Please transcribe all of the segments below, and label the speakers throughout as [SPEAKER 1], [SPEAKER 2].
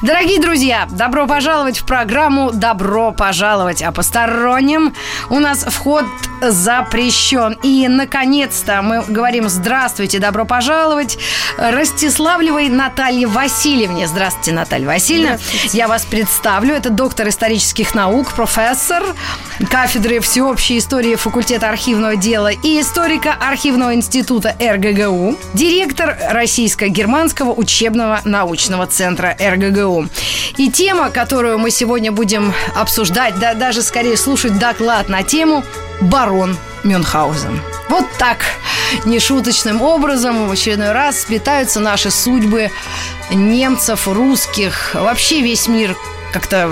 [SPEAKER 1] Дорогие друзья, добро пожаловать в программу «Добро пожаловать», а посторонним у нас вход запрещен. И, наконец-то, мы говорим «Здравствуйте, добро пожаловать» Ростиславлевой Наталье Васильевне. Здравствуйте, Наталья Васильевна. Я вас представлю. Это доктор исторических наук, профессор кафедры всеобщей истории факультета архивного дела и историка архивного института РГГУ, директор Российско-германского учебного научного центра РГГУ. И тема, которую мы сегодня будем обсуждать, да, даже скорее слушать доклад на тему барон Мюнхгаузен. Вот так, нешуточным образом в очередной раз сплетаются наши судьбы немцев, русских, вообще весь мир как-то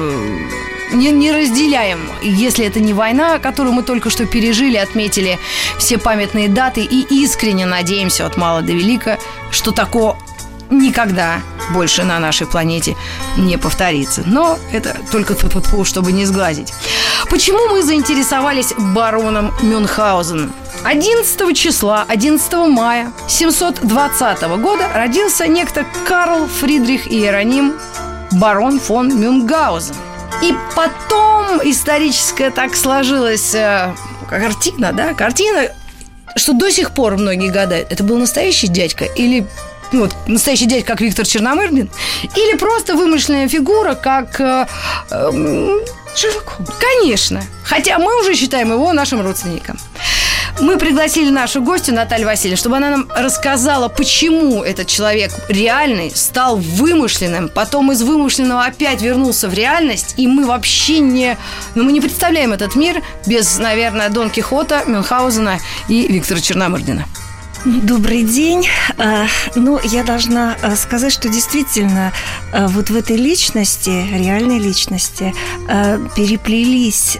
[SPEAKER 1] не, не разделяем, если это не война, которую мы только что пережили, отметили все памятные даты и искренне надеемся от мала до велика, что такое никогда больше на нашей планете не повторится. Но это только тьфу чтобы не сглазить. Почему мы заинтересовались бароном Мюнхгаузеном? 11 числа, 11 мая 720 года родился некто Карл Фридрих Иероним барон фон Мюнхгаузен. И потом историческая так сложилась э, картина, да, картина, что до сих пор многие гадают, это был настоящий дядька или ну, вот, настоящий дядька, как Виктор Черномырдин, или просто вымышленная фигура, как э, э, Шерлок Холмс. Конечно. Хотя мы уже считаем его нашим родственником. Мы пригласили нашу гостью Наталью Васильевну, чтобы она нам рассказала, почему этот человек реальный стал вымышленным, потом из вымышленного опять вернулся в реальность, и мы вообще не... Ну, мы не представляем этот мир без, наверное, Дон Кихота, Мюнхгаузена и Виктора Черномырдина.
[SPEAKER 2] Добрый день. А, ну, я должна а, сказать, что действительно а, вот в этой личности, реальной личности, переплелись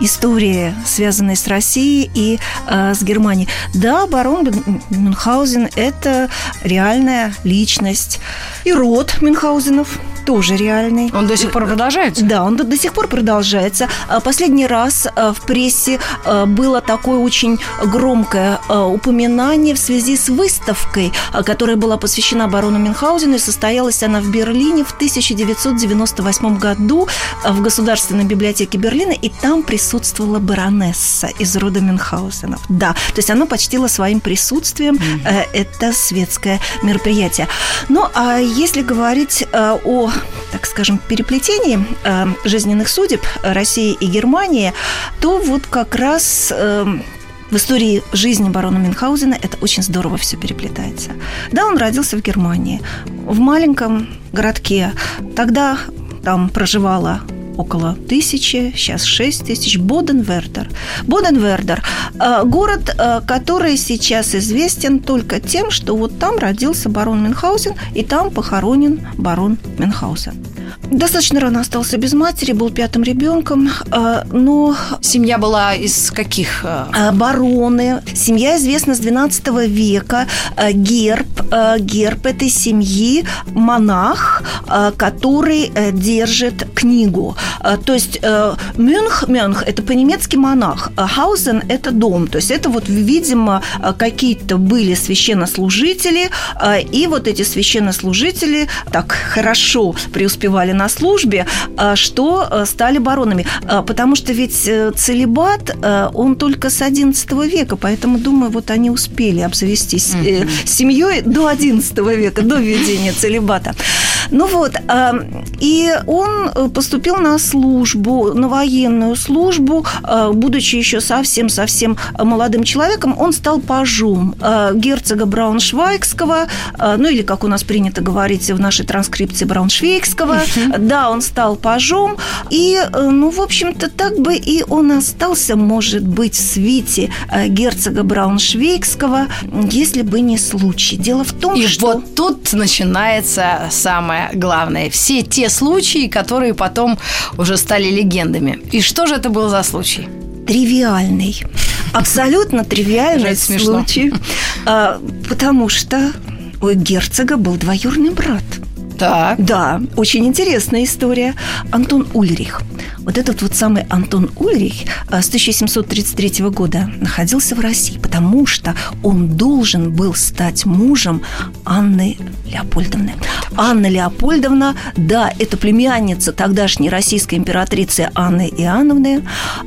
[SPEAKER 2] истории, связанные с Россией и э, с Германией. Да, барон Мюнхгаузен – это реальная личность. И род Мюнхгаузенов тоже реальный.
[SPEAKER 1] Он до сих пор продолжается?
[SPEAKER 2] Да, он до, до сих пор продолжается. А последний раз э, в прессе э, было такое очень громкое э, упоминание в связи с выставкой, которая была посвящена барону Мюнхгаузену, и состоялась она в Берлине в 1998 году в Государственной библиотеке Берлина, и там присутствовал присутствовала баронесса из рода Мюнхгаузенов. Да, то есть она почтила своим присутствием mm-hmm. это светское мероприятие. Ну, а если говорить э, так скажем, переплетении э, жизненных судеб России и Германии, то вот как раз в истории жизни барона Мюнхгаузена это очень здорово все переплетается. Да, он родился в Германии, в маленьком городке. Тогда там проживала около тысячи, сейчас шесть тысяч, Боденвердер. Боденвердер э, – город, э, который сейчас известен только тем, что вот там родился барон Мюнхгаузен, и там похоронен барон Мюнхгаузен. Достаточно рано остался без матери, был пятым ребенком, э, но...
[SPEAKER 1] Семья была из каких?
[SPEAKER 2] Бароны. Семья известна с 12 века. Герб. Герб этой семьи – монах, который держит книгу. А, то есть э, Мюнх, Мюнх – это по-немецки монах, а Хаузен – это дом. То есть это вот, видимо, какие-то были священнослужители, и вот эти священнослужители так хорошо преуспевали на службе, что э, стали баронами. Потому что ведь э, целебат, он только с XI века, поэтому, думаю, вот они успели обзавестись mm-hmm. семьей до XI века, до введения целебата. Ну вот, и он поступил на службу, на военную службу, э, будучи еще совсем-совсем молодым человеком, он стал пажом э, герцога Брауншвайгского, э, ну или, как у нас принято говорить в нашей транскрипции, Брауншвейгского. Да, он стал пажом, и, ну, в общем-то, так бы и он остался, может быть, в свите герцога Брауншвейгского, если бы не случай. Дело в том,
[SPEAKER 1] и
[SPEAKER 2] что...
[SPEAKER 1] вот тут начинается самое главное. Все те случаи, которые потом уже стали легендами. И что же это был за случай?
[SPEAKER 2] Тривиальный. Абсолютно тривиальный случай. А, потому что у герцога был двоюродный брат.
[SPEAKER 1] Так.
[SPEAKER 2] Да, очень интересная история. Антон Ульрих. Вот этот вот самый Антон Ульрих э, с 1733 года находился в России, потому что он должен был стать мужем Анны Леопольдовны. Анна Леопольдовна, да, это племянница тогдашней российской императрицы Анны Иоанновны.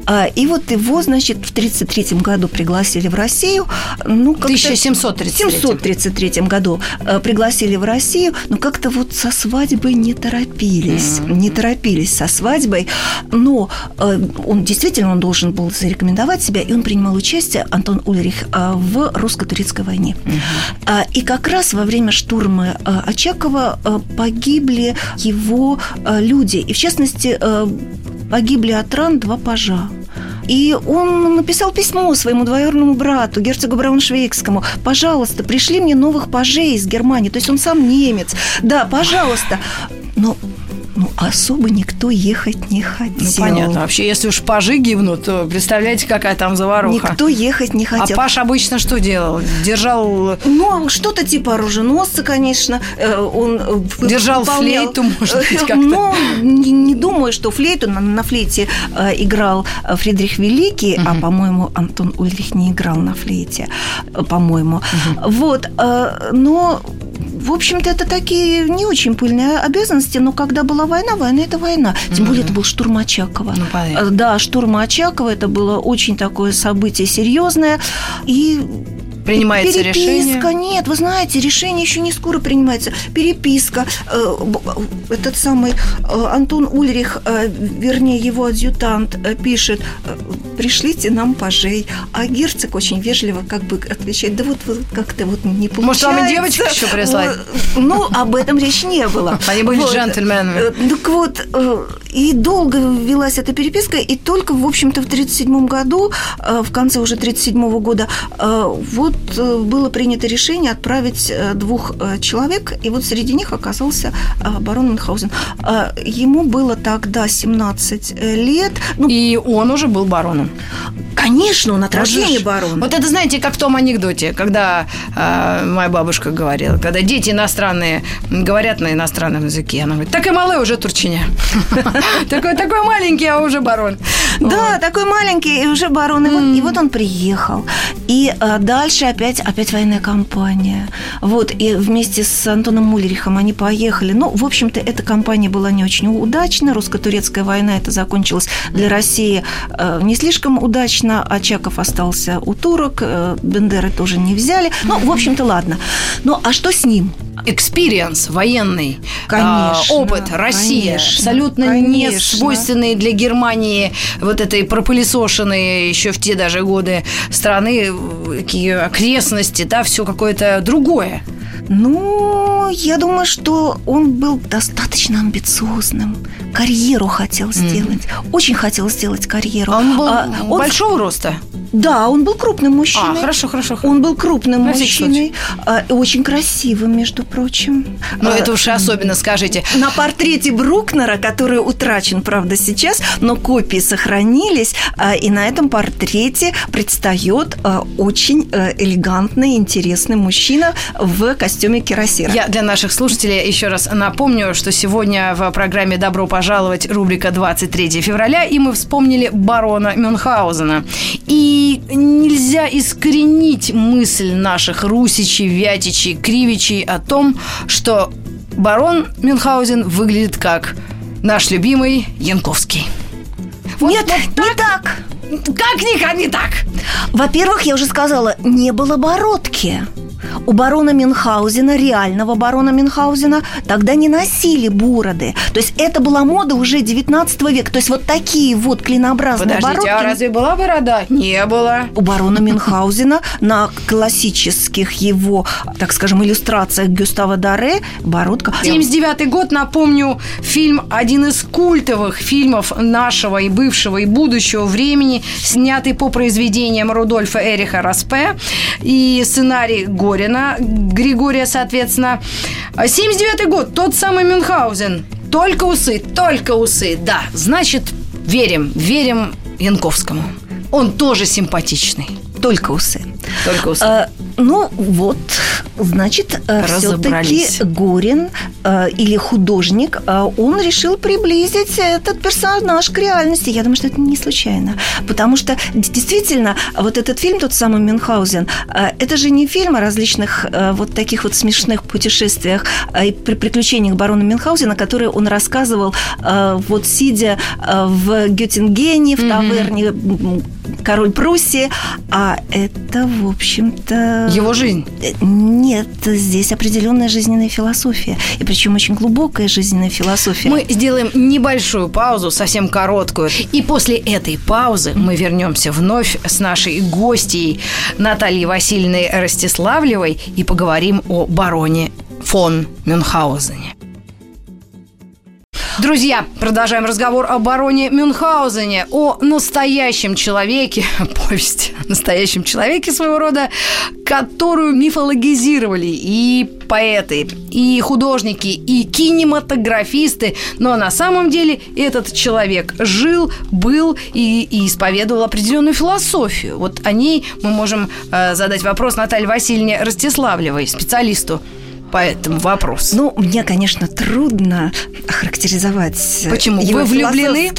[SPEAKER 2] А, и вот его, значит, в 1933 году пригласили в Россию.
[SPEAKER 1] Ну, в 1733.
[SPEAKER 2] 733 году э, пригласили в Россию, но как-то вот со свадьбой не торопились. Mm-hmm. Не торопились со свадьбой. Но э, он действительно он должен был зарекомендовать себя, и он принимал участие, Антон Ульрих, в русско-турецкой войне. Mm-hmm. И как раз во время штурма Э, Очакова э, погибли его э, люди. И, в частности, погибли от ран два пажа. И он написал письмо своему двоюродному брату, герцогу Брауншвейгскому. «Пожалуйста, пришли мне новых пажей из Германии». То есть он сам немец. Да, пожалуйста. Но ну, особо никто ехать не хотел. Ну,
[SPEAKER 1] понятно. Вообще, если уж пажи гибнут, то представляете, какая там заваруха.
[SPEAKER 2] Никто ехать не хотел.
[SPEAKER 1] А Паш обычно что делал? Держал...
[SPEAKER 2] Ну, что-то типа оруженосца, конечно. Э, он
[SPEAKER 1] э, Держал выполнял... флейту, может быть, как-то.
[SPEAKER 2] Ну, не, не думаю, что флейту. На, на флейте э, играл Фридрих Великий, угу. а, по-моему, Антон Ульрих не играл на флейте, по-моему. Угу. Вот. Но в общем-то, это такие не очень пыльные обязанности, но когда была война, война – это война. Тем более, это был штурм Очакова. Ну, понятно. да, штурм Очакова – это было очень такое событие серьезное. И
[SPEAKER 1] принимается Переписка, решение?
[SPEAKER 2] нет, вы знаете, решение еще не скоро принимается. Переписка. Э, этот самый э, Антон Ульрих, э, вернее, его адъютант, пишет, пришлите нам пажей. А герцог очень вежливо как бы отвечает, да вот, вот как-то вот не получается.
[SPEAKER 1] Может, вам и девочку еще прислать?
[SPEAKER 2] Ну, об этом речь не было.
[SPEAKER 1] Они были вот. джентльменами.
[SPEAKER 2] Так вот, и долго велась эта переписка, и только, в общем-то, в 1937 году, в конце уже 1937 года, вот вот э, было принято решение отправить э, двух э, человек, и вот среди них оказался барон Мюнхгаузен. Ему было тогда 17 лет.
[SPEAKER 1] Ну, и он уже был бароном.
[SPEAKER 2] Конечно, он от рождения барон.
[SPEAKER 1] Вот это, знаете, как в том анекдоте, когда э, моя бабушка говорила, когда дети иностранные говорят на иностранном языке, она говорит, так и малый уже турчиня. Такой такой маленький, а уже барон.
[SPEAKER 2] Да, такой маленький, и уже барон. И вот он приехал. И дальше опять, опять военная кампания. Вот, и вместе с Антоном Ульрихом они поехали. Ну, в общем-то, эта кампания была не очень удачна. Русско-турецкая война это закончилась для России э, не слишком удачно. Очаков остался у турок, э, Бендеры тоже не взяли. Ну, в общем-то, ладно. Ну, а что с ним?
[SPEAKER 1] Experience военный, конечно, а, опыт, Россия, конечно, абсолютно конечно. не свойственный для Германии вот этой пропылесошенной еще в те даже годы страны, окрестности, да, все какое-то другое.
[SPEAKER 2] Ну, я думаю, что он был достаточно амбициозным. Карьеру хотел сделать. Mm-hmm. Очень хотел сделать карьеру.
[SPEAKER 1] А он был а, он... большого роста?
[SPEAKER 2] Да, он был крупным мужчиной.
[SPEAKER 1] А, хорошо, хорошо.
[SPEAKER 2] Он был крупным На мужчиной. А, очень красивым, между прочим.
[SPEAKER 1] Ну, а, это уж особенно скажите.
[SPEAKER 2] На портрете Брукнера, который утрачен, правда, сейчас, но копии сохранились, а, и на этом портрете предстает а, очень а, элегантный, интересный мужчина в костюме кирасира.
[SPEAKER 1] Я для наших слушателей еще раз напомню, что сегодня в программе «Добро пожаловать» рубрика «23 февраля», и мы вспомнили барона Мюнхгаузена. И нельзя искоренить мысль наших русичей, вятичей, кривичей о том, что барон Мюнхгаузен выглядит как наш любимый Янковский.
[SPEAKER 2] Вот, Нет, вот так? не так.
[SPEAKER 1] Как никак не так?
[SPEAKER 2] Во-первых, я уже сказала, не было бородки. У барона Мюнхгаузена, реального барона Мюнхгаузена, тогда не носили бороды. То есть это была мода уже 19 века. То есть вот такие вот клинообразные
[SPEAKER 1] Подождите,
[SPEAKER 2] бородки.
[SPEAKER 1] а разве была борода? Не было.
[SPEAKER 2] У барона Мюнхгаузена на классических его, так скажем, иллюстрациях Гюстава Даре бородка.
[SPEAKER 1] 79 год, напомню, фильм один из культовых фильмов нашего и бывшего и будущего времени, снятый по произведениям Рудольфа Эриха Распе и сценарий Горина Пушкина, Григория, соответственно. 79 год, тот самый Мюнхгаузен. Только усы, только усы, да. Значит, верим, верим Янковскому. Он тоже симпатичный.
[SPEAKER 2] Только усы.
[SPEAKER 1] Только усы. А,
[SPEAKER 2] ну, вот Значит, э, все-таки. Горин э, или художник, э, он решил приблизить этот персонаж к реальности. Я думаю, что это не случайно. Потому что действительно, вот этот фильм, тот самый Мюнхгаузен, э, это же не фильм о различных э, вот таких вот смешных путешествиях э, и при- приключениях барона Мюнхгаузена, которые он рассказывал, э, вот сидя в Геттингене, в таверне м, король Пруссии. А это, в общем-то...
[SPEAKER 1] Его жизнь.
[SPEAKER 2] Э, Нет, здесь определенная жизненная философия. И причем очень глубокая жизненная философия.
[SPEAKER 1] Мы сделаем небольшую паузу, совсем короткую. И после этой паузы мы вернемся вновь с нашей гостьей Натальей Васильевной Ростиславлевой и поговорим о бароне фон Мюнхгаузене. Друзья, продолжаем разговор о бароне Мюнхгаузене, о настоящем человеке, повесть о настоящем человеке своего рода, которую мифологизировали и поэты, и художники, и кинематографисты. Но на самом деле этот человек жил, был и, и исповедовал определенную философию. Вот о ней мы можем э, задать вопрос Наталье Васильевне Ростиславлевой, специалисту по этому вопросу.
[SPEAKER 2] Ну, мне, конечно, трудно охарактеризовать
[SPEAKER 1] Почему?
[SPEAKER 2] его
[SPEAKER 1] Вы влюблены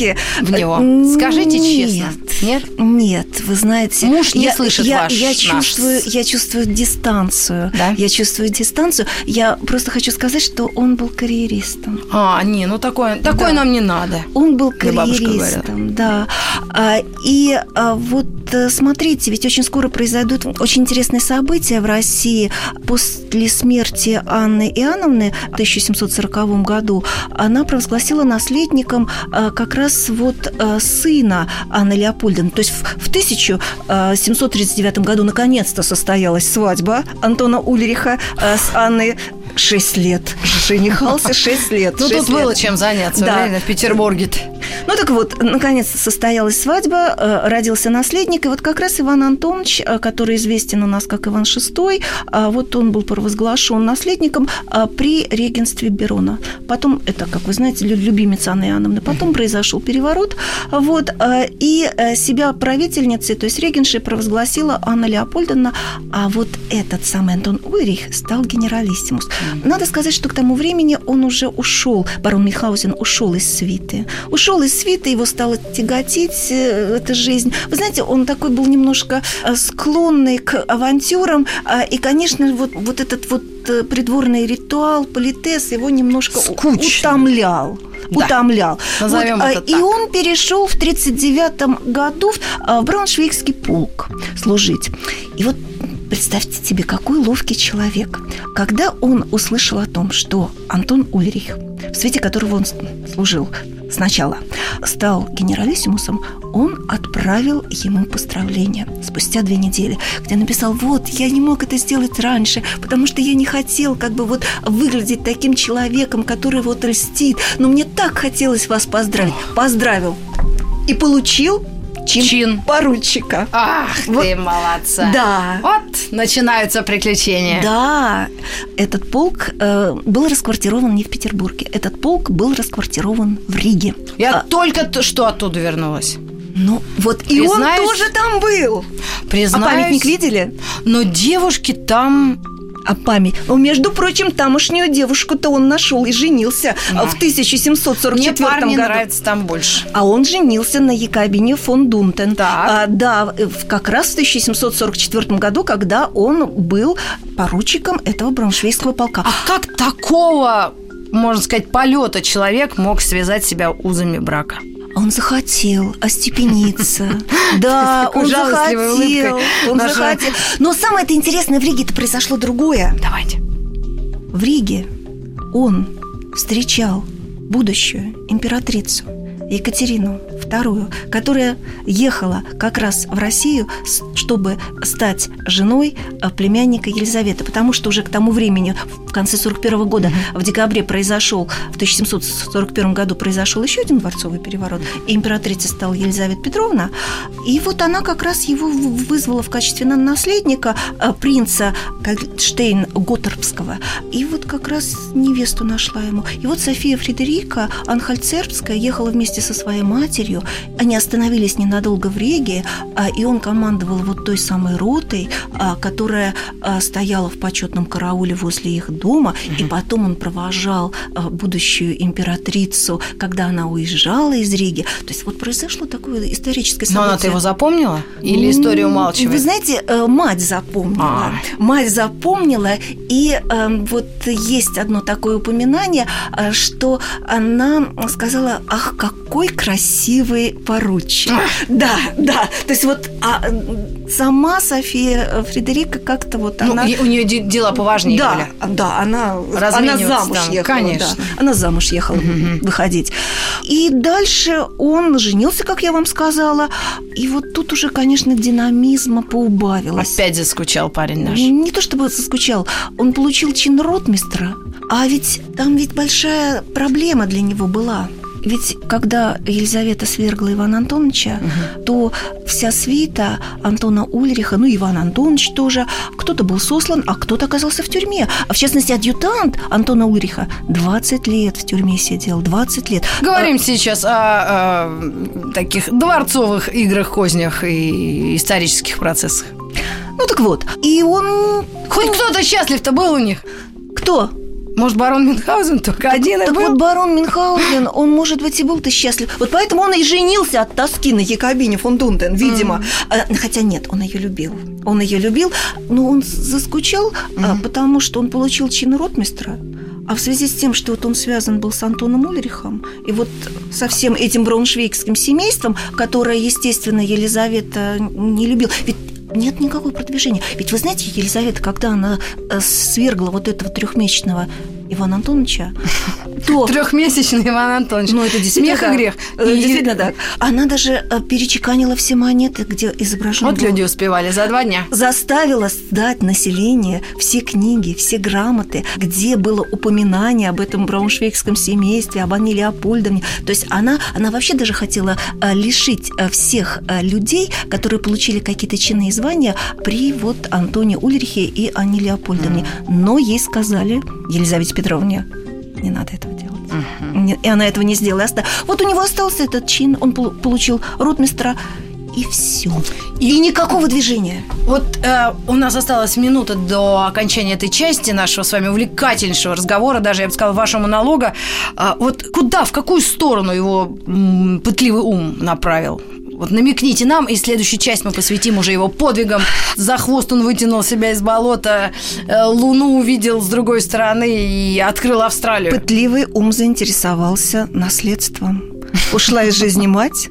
[SPEAKER 1] в него?
[SPEAKER 2] Э,
[SPEAKER 1] Скажите
[SPEAKER 2] нет.
[SPEAKER 1] честно. Нет?
[SPEAKER 2] Нет, вы знаете,
[SPEAKER 1] Муж не
[SPEAKER 2] я,
[SPEAKER 1] слышит
[SPEAKER 2] я,
[SPEAKER 1] ваш-
[SPEAKER 2] я
[SPEAKER 1] наш.
[SPEAKER 2] чувствую, я чувствую дистанцию.
[SPEAKER 1] Да?
[SPEAKER 2] Я чувствую дистанцию. Я просто хочу сказать, что он был карьеристом.
[SPEAKER 1] А, не, ну такое, такое
[SPEAKER 2] Да.
[SPEAKER 1] нам не надо.
[SPEAKER 2] Он был карьеристом, да. А, и а, вот э, смотрите, ведь очень скоро произойдут очень интересные события в России. После смерти Анны Иоанновны в 1740 году она провозгласила наследником а, как раз вот а, сына Анны Леопольдовны. То есть в, в 1739 году наконец-то состоялась свадьба Антона Ульриха а, с Анной. Шесть лет. Женихался шесть лет.
[SPEAKER 1] Ну, тут было чем заняться, реально, в Петербурге
[SPEAKER 2] Ну так вот, наконец состоялась свадьба, э, родился наследник, и вот как раз Иван Антонович, э, который известен у нас как Иван VI, а вот он был провозглашен наследником а, при регенстве Берона. Потом, это, как вы знаете, лю- любимец Анны Иоанновны, потом произошел переворот, вот, э, и э, себя правительницей, то есть регеншей провозгласила Анна Леопольдовна, а вот этот самый Антон Уйрих стал генералиссимус. Надо сказать, что к тому времени он уже ушел, барон Михаузен ушел из свиты. Ушел из свиты, его стало тяготить э, эта жизнь. Вы знаете, он такой был немножко э, склонный к авантюрам, а, и, конечно, вот, вот этот вот э, придворный ритуал, политес его немножко
[SPEAKER 1] Скучно.
[SPEAKER 2] утомлял.
[SPEAKER 1] Да.
[SPEAKER 2] Утомлял.
[SPEAKER 1] Назовем
[SPEAKER 2] Вот,
[SPEAKER 1] это
[SPEAKER 2] И
[SPEAKER 1] так.
[SPEAKER 2] он перешел в 1939 году в, в Брауншвейгский полк служить. И вот представьте себе, какой ловкий человек. Когда он услышал о том, что Антон Ульрих, в свете которого он служил сначала, стал генералиссимусом, он отправил ему поздравления спустя две недели, где написал, вот, я не мог это сделать раньше, потому что я не хотел как бы вот выглядеть таким человеком, который вот льстит, но мне так хотелось вас поздравить. Поздравил. И получил чин,
[SPEAKER 1] Чин.
[SPEAKER 2] поручика.
[SPEAKER 1] Ах
[SPEAKER 2] Вот.
[SPEAKER 1] ты молодца.
[SPEAKER 2] Да.
[SPEAKER 1] Вот начинаются приключения.
[SPEAKER 2] Да, этот полк э, был расквартирован не в Петербурге. Этот полк был расквартирован в Риге.
[SPEAKER 1] Я
[SPEAKER 2] А,
[SPEAKER 1] только что оттуда вернулась.
[SPEAKER 2] ну, вот и он тоже там был.
[SPEAKER 1] Признаюсь,
[SPEAKER 2] А памятник видели?
[SPEAKER 1] Но девушки там...
[SPEAKER 2] А память. Ну, между прочим, тамошнюю девушку-то он нашел и женился
[SPEAKER 1] Да.
[SPEAKER 2] в 1744
[SPEAKER 1] Мне парни
[SPEAKER 2] году.
[SPEAKER 1] нравятся там больше.
[SPEAKER 2] А он женился на Якобине фон Дунтен.
[SPEAKER 1] Так.
[SPEAKER 2] А, да, в- как раз в 1744 году, когда он был поручиком этого брауншвейского полка.
[SPEAKER 1] А как такого, можно сказать, полета человек мог связать себя узами брака?
[SPEAKER 2] Он захотел остепениться. Да, он захотел. Он захотел. Но самое это интересное, в Риге-то произошло другое.
[SPEAKER 1] Давайте.
[SPEAKER 2] В Риге он встречал будущую императрицу Екатерину II, которая ехала как раз в Россию, чтобы стать женой э, племянника Елизаветы, потому что уже к тому времени, в конце 41 года, в декабре произошел, в 1741 году произошел еще один дворцовый переворот, и императрицей стала Елизавета Петровна, и вот она как раз его вызвала в качестве на- наследника э, принца Штейн Готтербского, и вот как раз невесту нашла ему. И вот София Фредерика Анхальцербская ехала вместе со своей матерью. Они остановились ненадолго в Риге, а, и он командовал вот той самой ротой, а, которая а, стояла в почетном карауле возле их дома, и потом он провожал будущую императрицу, когда она уезжала из Риги. То есть вот произошло такое историческое событие.
[SPEAKER 1] Но она-то его запомнила? Или историю умалчивает?
[SPEAKER 2] Вы знаете, э, мать запомнила. А. Мать запомнила, и э, вот есть одно такое упоминание, э, что она сказала, ах, какой красивый поручик. Да, да. То есть вот а, сама София Фредерика как-то вот
[SPEAKER 1] ну,
[SPEAKER 2] она...
[SPEAKER 1] у нее дела поважнее
[SPEAKER 2] да,
[SPEAKER 1] были.
[SPEAKER 2] Да, она, она замуж там, ехала. Конечно. Да, она замуж ехала угу. выходить. И дальше он женился, как я вам сказала. И вот тут уже, конечно, динамизма поубавилось.
[SPEAKER 1] Опять заскучал парень наш.
[SPEAKER 2] Не то чтобы заскучал, он получил чин ротмистра, а ведь там ведь большая проблема для него была. Ведь когда Елизавета свергла Ивана Антоновича, угу. то вся свита Антона Ульриха, ну, Иван Антонович тоже, кто-то был сослан, а кто-то оказался в тюрьме. А в частности, адъютант Антона Ульриха 20 лет в тюрьме сидел, 20 лет.
[SPEAKER 1] Говорим а... сейчас о, о таких дворцовых играх, кознях и исторических процессах.
[SPEAKER 2] Ну так вот, и он...
[SPEAKER 1] Хоть кто-то счастлив-то был у них.
[SPEAKER 2] Кто?
[SPEAKER 1] Может, барон Мюнхгаузен только один
[SPEAKER 2] так
[SPEAKER 1] и был?
[SPEAKER 2] вот барон Мюнхгаузен, он, может быть, и был-то счастлив. Вот поэтому он и женился от тоски на Якобине фон Дунтен, видимо. Mm-hmm. Хотя нет, он ее любил. Он ее любил, но он заскучал, mm-hmm. потому что он получил чин ротмистра. А в связи с тем, что вот он связан был с Антоном Ульрихом, и вот со всем этим брауншвейгским семейством, которое, естественно, Елизавета не любил. Ведь нет никакого продвижения. Ведь вы знаете, Елизавета, когда она э, свергла вот этого трехмесячного Ивана Антоновича,
[SPEAKER 1] то... Трехмесячный Иван Антонович.
[SPEAKER 2] Ну, это действительно
[SPEAKER 1] Смех и грех.
[SPEAKER 2] Э, и... Действительно так. Она даже э, перечеканила все монеты, где изображен
[SPEAKER 1] Вот был... люди успевали за два дня.
[SPEAKER 2] Заставила сдать население все книги, все грамоты, где было упоминание об этом брауншвейгском семействе, об Анне Леопольдовне. То есть она, она вообще даже хотела э, лишить всех людей, которые получили какие-то чины и звания при вот Антоне Ульрихе и Анне Леопольдовне. Но ей сказали, Елизавете Петровне, не надо этого делать. Uh-huh. И она этого не сделала. Вот у него остался этот чин, он получил ротмистра, и все. И, и никакого движения.
[SPEAKER 1] Вот э, у нас осталась минута до окончания этой части нашего с вами увлекательнейшего разговора, даже, я бы сказала, вашего монолога. Э, вот куда, в какую сторону его м, пытливый ум направил? Вот намекните нам, и следующую часть мы посвятим уже его подвигам. За хвост он вытянул себя из болота, э, Луну увидел с другой стороны и открыл Австралию.
[SPEAKER 2] Пытливый ум заинтересовался наследством. Ушла из жизни мать,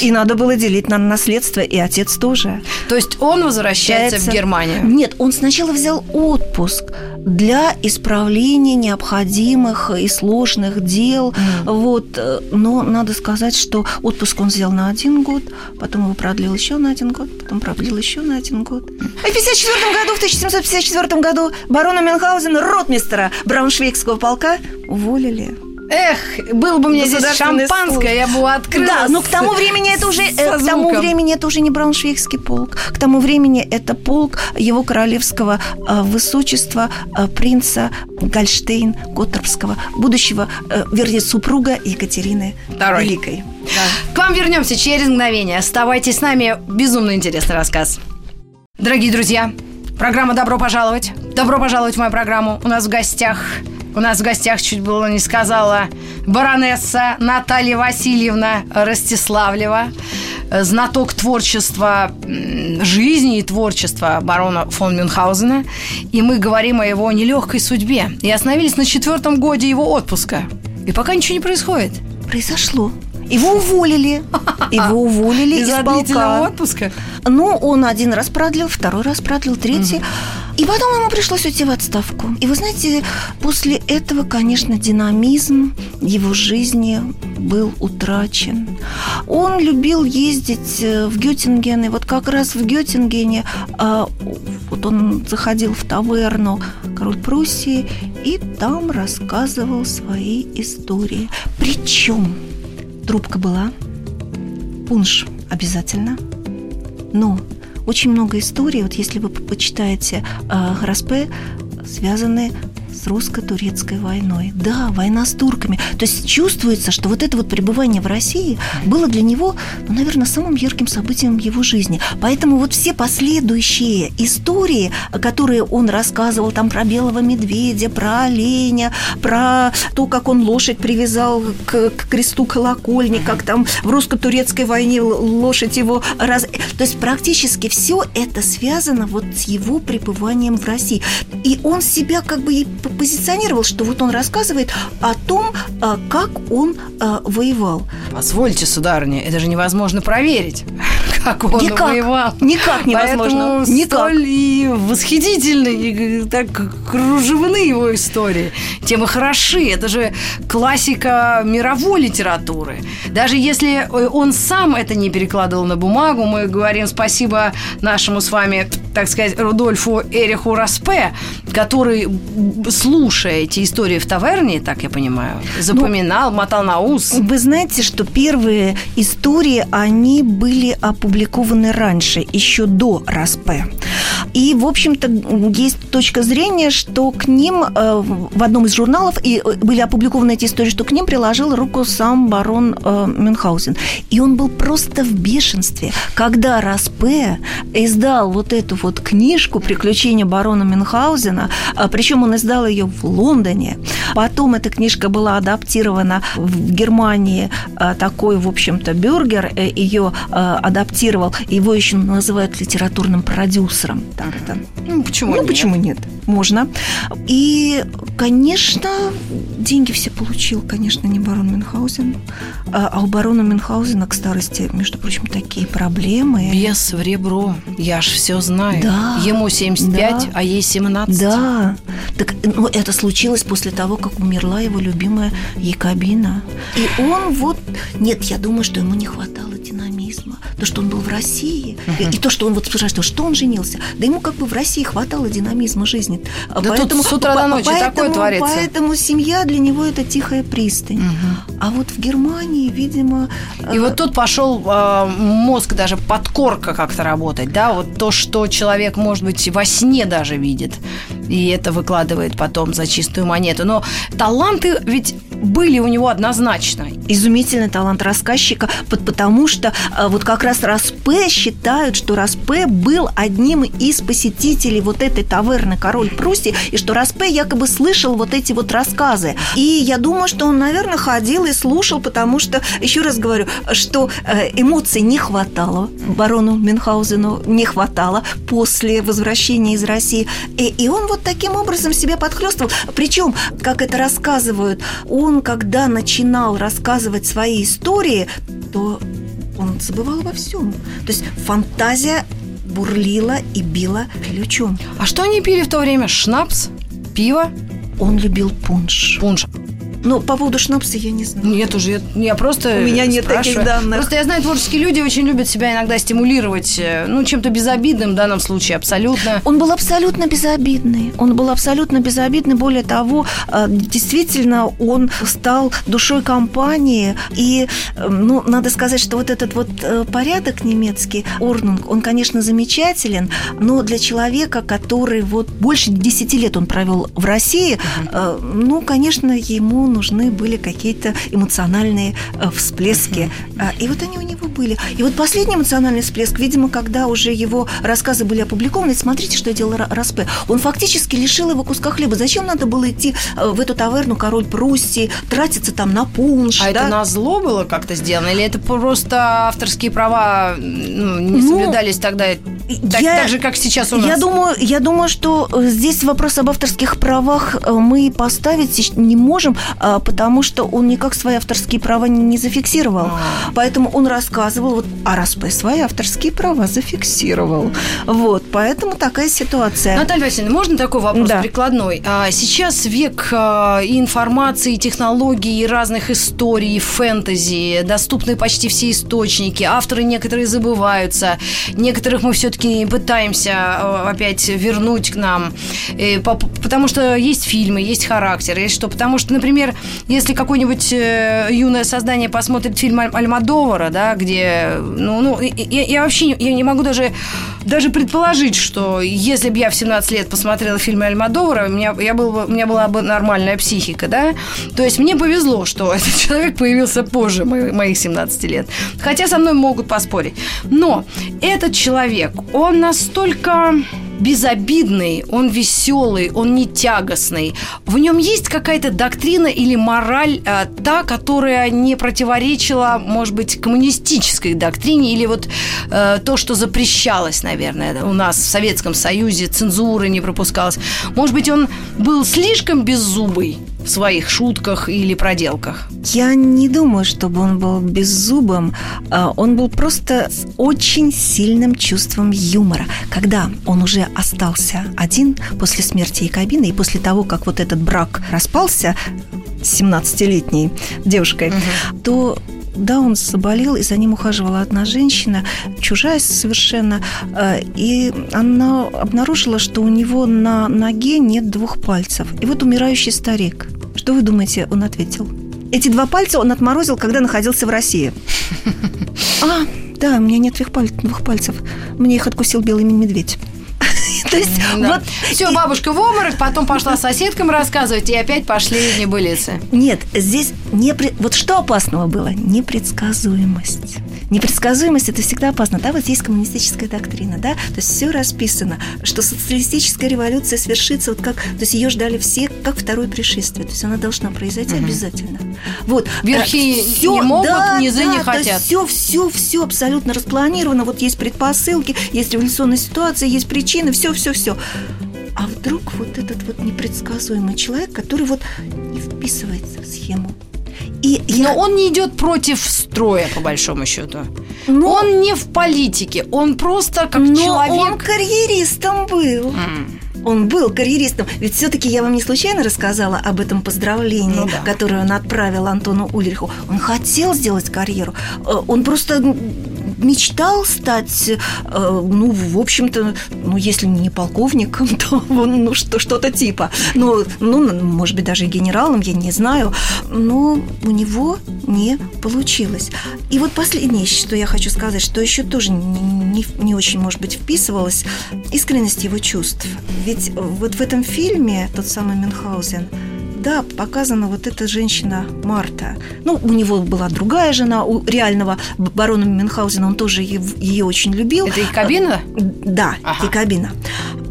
[SPEAKER 2] и надо было делить на наследство, и отец тоже.
[SPEAKER 1] То есть он возвращается Получается... в Германию?
[SPEAKER 2] Нет, он сначала взял отпуск для исправления необходимых и сложных дел. Mm. Вот. Э, но надо сказать, что отпуск он взял на один год, потом его продлил еще на один год, потом продлил еще на один год. И в 1954 году, в 1754 году барона Мюнхгаузена, ротмистера Брауншвейгского полка, уволили.
[SPEAKER 1] Эх, было бы мне здесь шампанское, я бы его открыла.
[SPEAKER 2] Да, но к тому времени это уже э, к тому времени это уже не брауншвейгский полк. К тому времени это полк его королевского э, высочества э, принца Гольштейн Готтербского, будущего, вернее, супруга Екатерины Второй. Великой.
[SPEAKER 1] Да. К вам вернемся через мгновение. Оставайтесь с нами. Безумно интересный рассказ. Дорогие друзья, программа «Добро пожаловать». Добро пожаловать в мою программу. У нас в гостях у нас в гостях, чуть было не сказала, баронесса Наталья Васильевна Ростиславлева, знаток творчества жизни и творчества барона фон Мюнхгаузена. И мы говорим о его нелегкой судьбе. И остановились на четвертом годе его отпуска. И пока ничего не происходит.
[SPEAKER 2] Произошло. Его уволили. Его уволили из, из полка.
[SPEAKER 1] отпуска?
[SPEAKER 2] Ну, он один раз продлил, второй раз продлил, третий. Угу. И потом ему пришлось уйти в отставку. И вы знаете, после этого, конечно, динамизм его жизни был утрачен. Он любил ездить э, в Геттинген, и вот как раз в Геттингене а, вот он заходил в таверну король Пруссии и там рассказывал свои истории. Причем трубка была, пунш обязательно, но очень много историй, вот если вы почитаете э, Граспе, связаны с русско-турецкой войной. Да, война с турками. То есть чувствуется, что вот это вот пребывание в России было для него, ну, наверное, самым ярким событием его жизни. Поэтому вот все последующие истории, которые он рассказывал там про белого медведя, про оленя, про то, как он лошадь привязал к, к кресту колокольни, как там в русско-турецкой войне лошадь его раз... То есть практически все это связано вот с его пребыванием в России. И он себя как бы и позиционировал, что вот он рассказывает о том, а, как он а, воевал.
[SPEAKER 1] Позвольте, сударыня, это же невозможно проверить как он
[SPEAKER 2] Никак.
[SPEAKER 1] воевал.
[SPEAKER 2] Никак невозможно.
[SPEAKER 1] Поэтому
[SPEAKER 2] Никак.
[SPEAKER 1] столь и восхитительны, и так кружевны его истории, тем и хороши. Это же классика мировой литературы. Даже если он сам это не перекладывал на бумагу, мы говорим спасибо нашему с вами, так сказать, Рудольфу Эриху Распе, который, слушая эти истории в таверне, так я понимаю, запоминал, мотал на ус.
[SPEAKER 2] Вы знаете, что первые истории, они были опубликованы раньше, еще до Распе. И, в общем-то, есть точка зрения, что к ним э, в одном из журналов и э, были опубликованы эти истории, что к ним приложил руку сам барон э, Мюнхгаузен. И он был просто в бешенстве, когда Распе издал вот эту вот книжку «Приключения барона Мюнхгаузена», а, причем он издал ее в Лондоне. Потом эта книжка была адаптирована в Германии. а, Такой, в общем-то, бюргер э, ее а, адаптировал. Его еще называют литературным продюсером. Так это.
[SPEAKER 1] Ну, почему
[SPEAKER 2] Ну,
[SPEAKER 1] нет?
[SPEAKER 2] почему нет? Можно. И, конечно, деньги все получил, конечно, не барон Мюнхгаузен. А а у барона Мюнхгаузена к старости, между прочим, такие проблемы.
[SPEAKER 1] Бес в ребро. Я ж все знаю.
[SPEAKER 2] Да.
[SPEAKER 1] Ему 75,
[SPEAKER 2] Да.
[SPEAKER 1] а ей 17.
[SPEAKER 2] Да, так ну, это случилось после того, как умерла его любимая Якобина. И он вот... Нет, я думаю, что ему не хватало динамизма. То, что он был в России, и, и то, что он вот спрашивает, что он женился. Да ему как бы в России хватало динамизма жизни.
[SPEAKER 1] Да тут с утра до ночи такое
[SPEAKER 2] поэтому,
[SPEAKER 1] творится.
[SPEAKER 2] Поэтому семья для него это тихая пристань. А вот в Германии, видимо...
[SPEAKER 1] И
[SPEAKER 2] э,
[SPEAKER 1] вот тут пошел э, мозг даже подкорка как-то работать, да, вот то, что человек, может быть, во сне даже видит, и это выкладывает потом за чистую монету. Но таланты ведь были у него однозначно.
[SPEAKER 2] изумительный талант рассказчика, пот- потому что э, вот как раз Распе считают, что Распе был одним из посетителей вот этой таверны «Король Пруссии», и что Распе якобы слышал вот эти вот рассказы. И я думаю, что он, наверное, ходил и слушал, потому что, еще раз говорю, что э, эмоций не хватало барону Мюнхгаузену, не хватало после возвращения из России. И, и он вот таким образом себя подхлестывал. Причем, как это рассказывают, он, когда начинал рассказывать свои истории, то он забывал обо всем. То есть фантазия бурлила и била ключом.
[SPEAKER 1] А что они пили в то время? Шнапс? Пиво?
[SPEAKER 2] Он любил пунш.
[SPEAKER 1] Пунш?
[SPEAKER 2] Но по поводу шнапса я не знаю.
[SPEAKER 1] Нет уже, я, просто
[SPEAKER 2] У меня нет
[SPEAKER 1] спрашиваю.
[SPEAKER 2] таких данных.
[SPEAKER 1] Просто я знаю, творческие люди очень любят себя иногда стимулировать, э, ну, чем-то безобидным в данном случае, абсолютно.
[SPEAKER 2] Он был абсолютно безобидный. Он был абсолютно безобидный. Более того, э, действительно, он стал душой компании. И, э, ну, надо сказать, что вот этот вот порядок немецкий, Орнунг, он, конечно, замечателен, но для человека, который вот больше 10 лет он провел в России, ну, конечно, ему нужны были какие-то эмоциональные э, всплески. А, И вот они у него были. И вот последний эмоциональный всплеск, видимо, когда уже его рассказы были опубликованы, смотрите, что делал Ра- Распе. Он фактически лишил его куска хлеба. Зачем надо было идти э, в эту таверну «Король Пруссии», тратиться там на пунш,
[SPEAKER 1] А
[SPEAKER 2] да?
[SPEAKER 1] это на зло было как-то сделано? Или это просто авторские права ну, не
[SPEAKER 2] Ну,
[SPEAKER 1] соблюдались тогда так,
[SPEAKER 2] я-
[SPEAKER 1] так же, как сейчас у нас?
[SPEAKER 2] Я думаю, я думаю, что э, здесь вопрос об авторских правах э, мы поставить не можем, а, потому что он никак свои авторские права не- зафиксировал.
[SPEAKER 1] А.
[SPEAKER 2] Поэтому он рассказывал, вот, а Распе свои авторские права зафиксировал. Вот, поэтому такая ситуация.
[SPEAKER 1] Наталья Васильевна, можно такой вопрос
[SPEAKER 2] Да.
[SPEAKER 1] прикладной? А, сейчас век а, и информации, и технологий, и разных историй, и фэнтези, доступны почти все источники, авторы некоторые забываются, некоторых мы все-таки периодически пытаемся э, опять вернуть к нам, э, потому что есть фильмы, есть характер, есть что. Потому что, например, если какое-нибудь э, юное создание посмотрит фильм Альмадовара, да, где, ну, ну я, я вообще я не могу даже, даже предположить, что если бы я в 17 лет посмотрела фильм Альмадовара, у меня, я был, у меня была бы нормальная психика, да, то есть мне повезло, что этот человек появился позже моих 17 лет. Хотя со мной могут поспорить. Но этот человек, он настолько безобидный, он веселый, он не тягостный. В нем есть какая-то доктрина или мораль, э, та, которая не противоречила, может быть, коммунистической доктрине или вот э, то, что запрещалось, наверное, у нас в Советском Союзе, цензуры не пропускалось. Может быть, он был слишком беззубый, в своих шутках или проделках?
[SPEAKER 2] Я не думаю, чтобы он был беззубым. А, он был просто с очень сильным чувством юмора. Когда он уже остался один после смерти Якобина и после того, как вот этот брак распался с 17-летней девушкой, угу. то да, он заболел, и за ним ухаживала одна женщина, чужая совершенно, э, и она обнаружила, что у него на ноге нет двух пальцев. И вот умирающий старик. Что вы думаете, он ответил? Эти два пальца он отморозил, когда находился в России. А, да, у меня нет двух пальцев. Мне их откусил белый медведь.
[SPEAKER 1] То есть да. вот... Все, бабушка в обморок, потом пошла соседкам рассказывать, и опять пошли небылицы.
[SPEAKER 2] Нет, здесь не... Вот что опасного было? Непредсказуемость. Непредсказуемость – это всегда опасно. Да, вот есть коммунистическая доктрина, да, то есть все расписано, что социалистическая революция свершится, вот как, то есть ее ждали все, как второе пришествие, то есть она должна произойти угу. обязательно. Вот.
[SPEAKER 1] Верхи э, все, не могут, да, низы да, не хотят.
[SPEAKER 2] Все, все, все абсолютно распланировано, вот есть предпосылки, есть революционная ситуация, есть причины, все, все, все. А вдруг вот этот вот непредсказуемый человек, который вот не вписывается в схему,
[SPEAKER 1] и я... Но он не идет против строя, по большому счету. Но... Он не в политике, он просто как
[SPEAKER 2] Но
[SPEAKER 1] человек.
[SPEAKER 2] Он карьеристом был. Mm. Он был карьеристом. Ведь все-таки я вам не случайно рассказала об этом поздравлении, ну, да. которое он отправил Антону Ульриху. Он хотел сделать карьеру. Э, он просто мечтал стать, э, ну, в общем-то, ну, если не полковником, то ну, что, что-то типа. Ну, ну, может быть, даже генералом, я не знаю. Но у него не получилось. И вот последнее, что я хочу сказать, что еще тоже не, не, не очень, может быть, вписывалось, искренность его чувств. Ведь вот в этом фильме тот самый Мюнхгаузен – да, показана вот эта женщина Марта. Ну, у него была другая жена, у реального барона Мюнхгаузена, он тоже ее очень любил.
[SPEAKER 1] Это Якобина?
[SPEAKER 2] Да, ага. Якобина.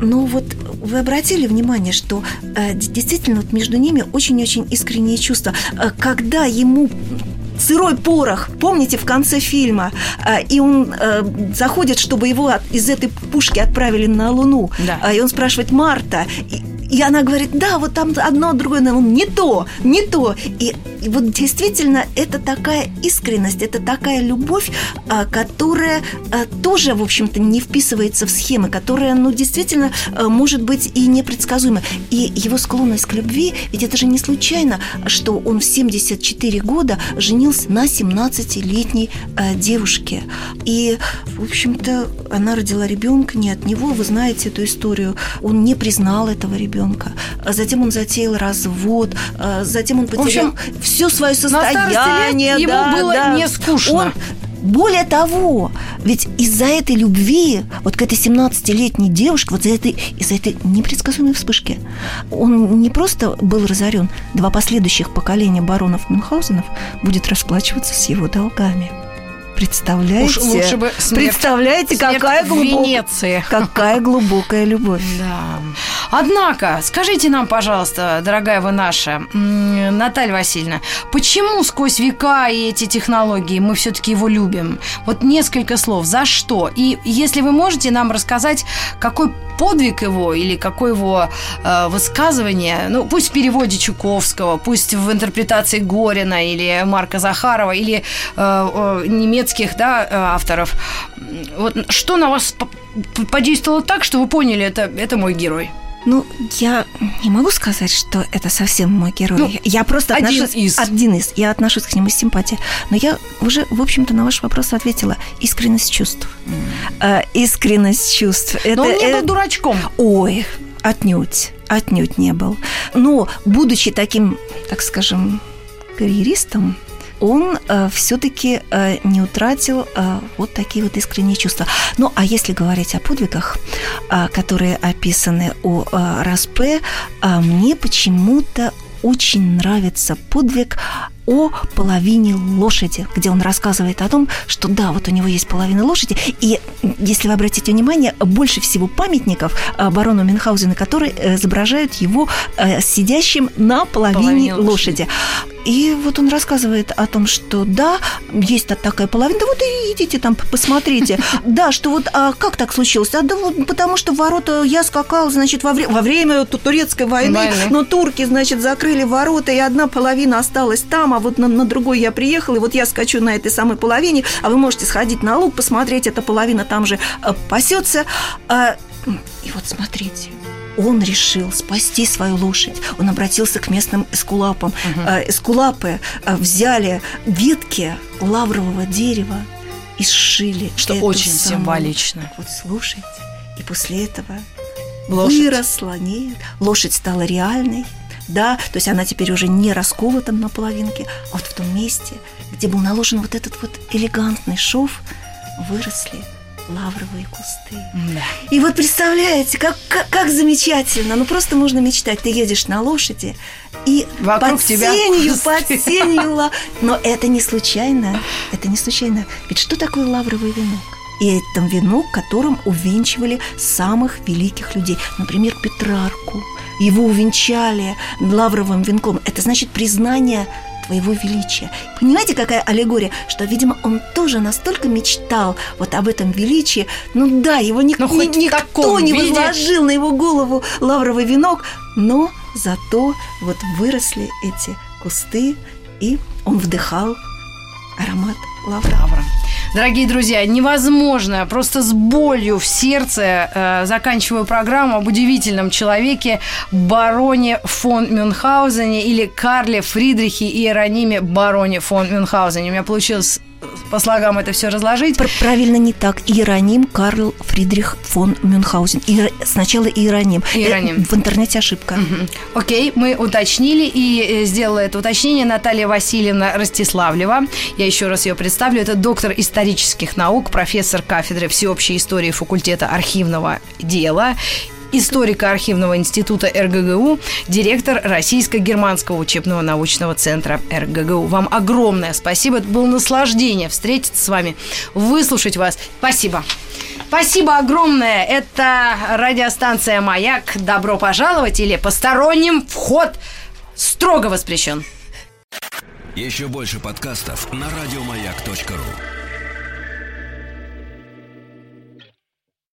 [SPEAKER 2] Но вот вы обратили внимание, что э, действительно вот между ними очень-очень искренние чувства. Э, когда ему сырой порох, помните, в конце фильма, э, и он э, заходит, чтобы его из этой пушки отправили на Луну, да. и он спрашивает Марта, и она говорит, да, вот там одно, другое, но не то, не то. И, и вот действительно это такая искренность, это такая любовь, а, которая а, тоже, в общем-то, не вписывается в схемы, которая, ну, действительно, а, может быть и непредсказуема. И его склонность к любви, ведь это же не случайно, что он в 74 года женился на 17-летней девушке. И, в общем-то, она родила ребенка не от него, вы знаете эту историю. Он не признал этого ребенка ребенка. А затем он затеял развод, а затем он потерял в общем, все свое состояние.
[SPEAKER 1] Лет ему да, было да. не скучно. Он
[SPEAKER 2] более того, ведь из-за этой любви, вот к этой 17-летней девушке, вот из-за этой, из-за этой непредсказуемой вспышки, он не просто был разорен, два последующих поколения баронов Мюнхгаузенов будет расплачиваться с его долгами. Представляете? Уж
[SPEAKER 1] лучше бы смерть,
[SPEAKER 2] Представляете,
[SPEAKER 1] смерть
[SPEAKER 2] какая глубокая,
[SPEAKER 1] Венеции.
[SPEAKER 2] какая глубокая любовь.
[SPEAKER 1] Да. Однако, скажите нам, пожалуйста, дорогая вы наша, Наталья Васильевна, почему сквозь века и эти технологии мы все-таки его любим? Вот несколько слов. За что? И если вы можете нам рассказать, какой подвиг его или какое его э, высказывание, ну, пусть в переводе Чуковского, пусть в интерпретации Горина или Марка Захарова или э, немецких да, э, авторов, вот что на вас подействовало так, что вы поняли, это, это мой герой?
[SPEAKER 2] Ну, я не могу сказать, что это совсем мой герой. Ну, я просто
[SPEAKER 1] один отношусь... из.
[SPEAKER 2] Один из. Я отношусь к нему с симпатией. Но я уже, в общем-то, на ваш вопрос ответила. Искренность чувств. Mm. А, искренность чувств.
[SPEAKER 1] Но это, он не это... был дурачком.
[SPEAKER 2] Ой, отнюдь. Отнюдь не был. Но, будучи таким, так скажем, карьеристом, он э, все-таки э, не утратил э, вот такие вот искренние чувства. Ну, а если говорить о подвигах, э, которые описаны у э, Распе, э, мне почему-то очень нравится подвиг о половине лошади, где он рассказывает о том, что да, вот у него есть половина лошади, и если вы обратите внимание, больше всего памятников барону Мюнхгаузена, которые э, изображают его э, сидящим на половине, половине лошади. лошади. И вот он рассказывает о том, что да, есть такая половина, да вот и идите там посмотрите. Да, что вот а как так случилось? А да вот потому что ворота я скакал, значит, во, время во время турецкой войны, войны, но турки, значит, закрыли ворота, и одна половина осталась там, а вот на, на другой я приехал, и вот я скачу на этой самой половине, а вы можете сходить на луг, посмотреть, эта половина там же э, пасется. А, и вот смотрите, он решил спасти свою лошадь. Он обратился к местным эскулапам. Угу. Эскулапы э, взяли ветки лаврового дерева и сшили.
[SPEAKER 1] Что очень самую... символично.
[SPEAKER 2] Вот слушайте. И после этого лошадь. выросла, нет, лошадь стала реальной. Да, то есть она теперь уже не расколота на половинке, а вот в том месте, где был наложен вот этот вот элегантный шов, выросли лавровые кусты. Да. И вот представляете, как, как, как замечательно. Ну просто можно мечтать. Ты едешь на лошади, и
[SPEAKER 1] Вокруг
[SPEAKER 2] под тебя тенью, под тенью Но это не случайно. Это не случайно. Ведь что такое лавровый венок? И это венок, которым увенчивали самых великих людей. Например, Петрарку. Его увенчали лавровым венком. Это значит признание твоего величия. Понимаете, какая аллегория? Что, видимо, он тоже настолько мечтал вот об этом величии. Ну да, его ни,
[SPEAKER 1] ну, ни,
[SPEAKER 2] никто не виде... возложил на его голову лавровый венок, но зато вот выросли эти кусты, и он вдыхал аромат лавра. лавра.
[SPEAKER 1] Дорогие друзья, невозможно, просто с болью в сердце э, заканчиваю программу об удивительном человеке бароне фон Мюнхгаузене или Карле Фридрихе и Иерониме бароне фон Мюнхгаузене. У меня получилось по слогам это все разложить.
[SPEAKER 2] Правильно не так. Иероним Карл Фридрих фон Мюнхгаузен. Иер... Сначала Иероним.
[SPEAKER 1] Иероним.
[SPEAKER 2] Э, в интернете ошибка.
[SPEAKER 1] Угу. Окей, мы уточнили и э, сделала это уточнение Наталья Васильевна Ростиславлева. Я еще раз ее представлю. Это доктор исторических наук, профессор кафедры всеобщей истории факультета архивного дела историка архивного института РГГУ, директор Российско-германского учебного научного центра РГГУ. Вам огромное спасибо. Это было наслаждение встретиться с вами, выслушать вас. Спасибо. Спасибо огромное. Это радиостанция «Маяк». Добро пожаловать или посторонним вход строго воспрещен.
[SPEAKER 3] Еще больше подкастов на радиомаяк.ру